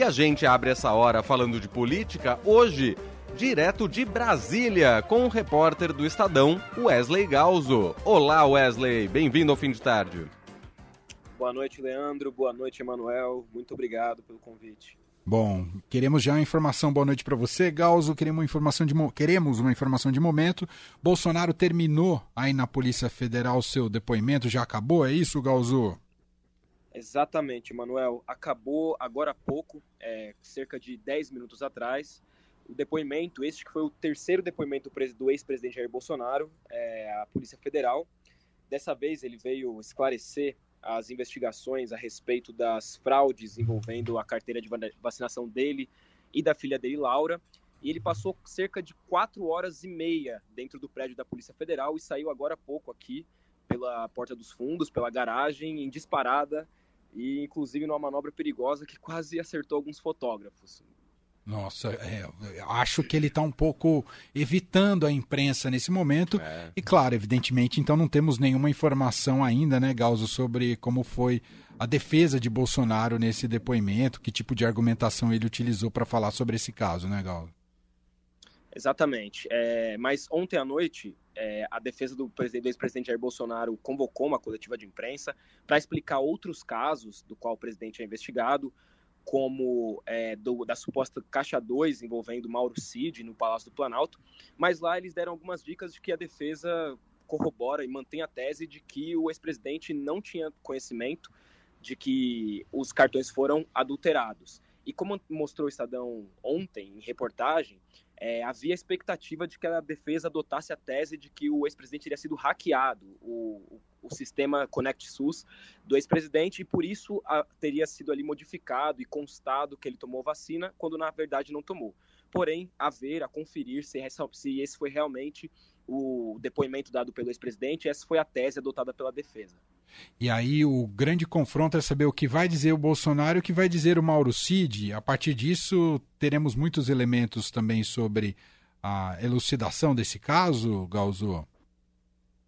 E a gente abre essa hora falando de política hoje, direto de Brasília, com o repórter do Estadão, Wesley Galzo. Olá, Wesley, bem-vindo ao fim de tarde. Boa noite, Leandro. Boa noite, Emanuel. Muito obrigado pelo convite. Bom, queremos já uma informação. Boa noite para você, Galzo. Queremos uma informação de queremos uma informação de momento. Bolsonaro terminou aí na Polícia Federal seu depoimento, já acabou? É isso, Galzo? Exatamente, Manuel. Acabou agora há pouco, é, cerca de 10 minutos atrás, o depoimento, este que foi o terceiro depoimento do ex-presidente Jair Bolsonaro é, à Polícia Federal. Dessa vez ele veio esclarecer as investigações a respeito das fraudes envolvendo a carteira de vacinação dele e da filha dele, Laura. E ele passou cerca de quatro horas e meia dentro do prédio da Polícia Federal e saiu agora há pouco aqui pela porta dos fundos, pela garagem, em disparada e inclusive numa manobra perigosa que quase acertou alguns fotógrafos. Nossa, é, acho que ele está um pouco evitando a imprensa nesse momento. É. E claro, evidentemente, então não temos nenhuma informação ainda, né, Galzo, sobre como foi a defesa de Bolsonaro nesse depoimento, que tipo de argumentação ele utilizou para falar sobre esse caso, né, Galzo? Exatamente. É, mas ontem à noite, é, a defesa do, ex-presidente Jair Bolsonaro convocou uma coletiva de imprensa para explicar outros casos do qual o presidente é investigado, como é, do, da suposta Caixa 2 envolvendo Mauro Cid no Palácio do Planalto, mas lá eles deram algumas dicas de que a defesa corrobora e mantém a tese de que o ex-presidente não tinha conhecimento de que os cartões foram adulterados. E como mostrou o Estadão ontem, em reportagem, é, havia expectativa de que a defesa adotasse a tese de que o ex-presidente teria sido hackeado, o, o, sistema Connect SUS do ex-presidente, e por isso a, teria sido ali modificado e constado que ele tomou vacina, quando na verdade não tomou. Porém, a ver, a conferir se, se esse foi realmente o depoimento dado pelo ex-presidente, essa foi a tese adotada pela defesa. E aí o grande confronto é saber o que vai dizer o Bolsonaro e o que vai dizer o Mauro Cid. A partir disso, teremos muitos elementos também sobre a elucidação desse caso, Galzo?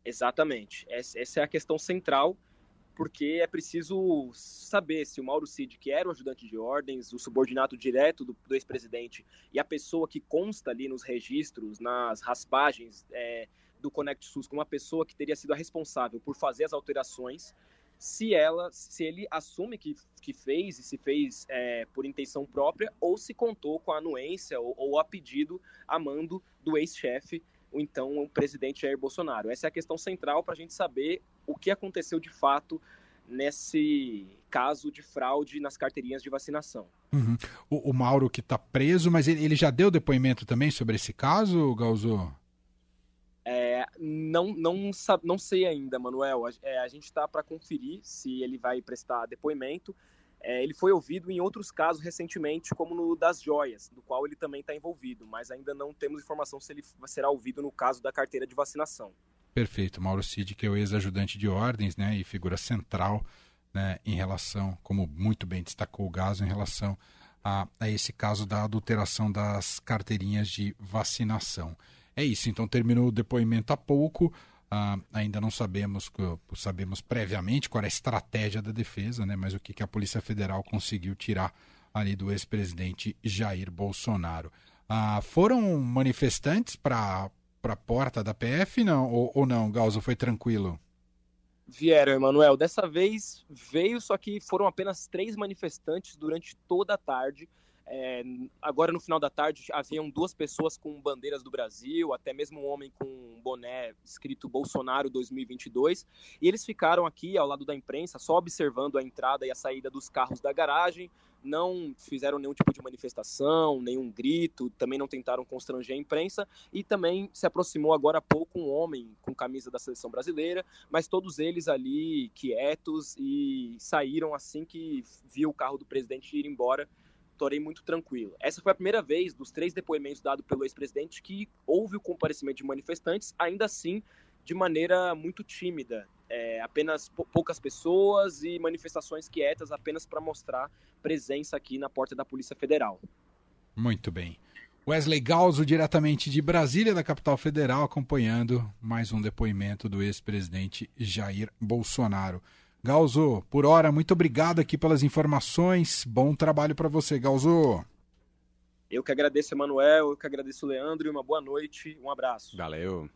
Exatamente. Essa é a questão central, porque é preciso saber se o Mauro Cid, que era o ajudante de ordens, o subordinado direto do, do ex-presidente, e a pessoa que consta ali nos registros, nas raspagens, é, do Connect SUS como uma pessoa que teria sido a responsável por fazer as alterações, se ela, se ele assume que, que fez e se fez é, por intenção própria ou se contou com a anuência ou, ou a pedido a mando do ex-chefe, ou então o presidente Jair Bolsonaro. Essa é a questão central para a gente saber o que aconteceu de fato nesse caso de fraude nas carteirinhas de vacinação. Uhum. O, o, Mauro que está preso, mas ele, ele, já deu depoimento também sobre esse caso, Galzo? não, não, não sei ainda, Manuel. É, a gente está para conferir se ele vai prestar depoimento. É, ele foi ouvido em outros casos recentemente, como no das joias, do qual ele também está envolvido, mas ainda não temos informação se ele será ouvido no caso da carteira de vacinação. Perfeito. Mauro Cid, que é o ex-ajudante de ordens né, e figura central né, em relação, como muito bem destacou o Gaso, em relação a, a esse caso da adulteração das carteirinhas de vacinação. É isso, então terminou o depoimento há pouco. Ah, ainda não sabemos, sabemos previamente qual é a estratégia da defesa, né? mas o que, que a Polícia Federal conseguiu tirar ali do ex-presidente Jair Bolsonaro. Ah, foram manifestantes para a porta da PF não, ou, ou não, Galzo? Foi tranquilo? Vieram, Emanuel. Dessa vez veio, só que foram apenas três manifestantes durante toda a tarde. É, agora no final da tarde haviam duas pessoas com bandeiras do Brasil, até mesmo um homem com um boné escrito Bolsonaro 2022, e eles ficaram aqui ao lado da imprensa só observando a entrada e a saída dos carros da garagem, não fizeram nenhum tipo de manifestação, nenhum grito, também não tentaram constranger a imprensa. E também se aproximou agora há pouco um homem com camisa da seleção brasileira, mas todos eles ali quietos e saíram assim que viu o carro do presidente ir embora torei muito tranquilo. Essa foi a primeira vez dos três depoimentos dados pelo ex-presidente que houve o comparecimento de manifestantes, ainda assim de maneira muito tímida. É, apenas poucas pessoas e manifestações quietas apenas para mostrar presença aqui na porta da Polícia Federal. Muito bem. Wesley Galzo, diretamente de Brasília, da capital federal, acompanhando mais um depoimento do ex-presidente Jair Bolsonaro. Galzo, por hora, muito obrigado aqui pelas informações. Bom trabalho para você, Galzo. Eu que agradeço, Emanuel, eu que agradeço, Leandro, e uma boa noite, um abraço. Valeu.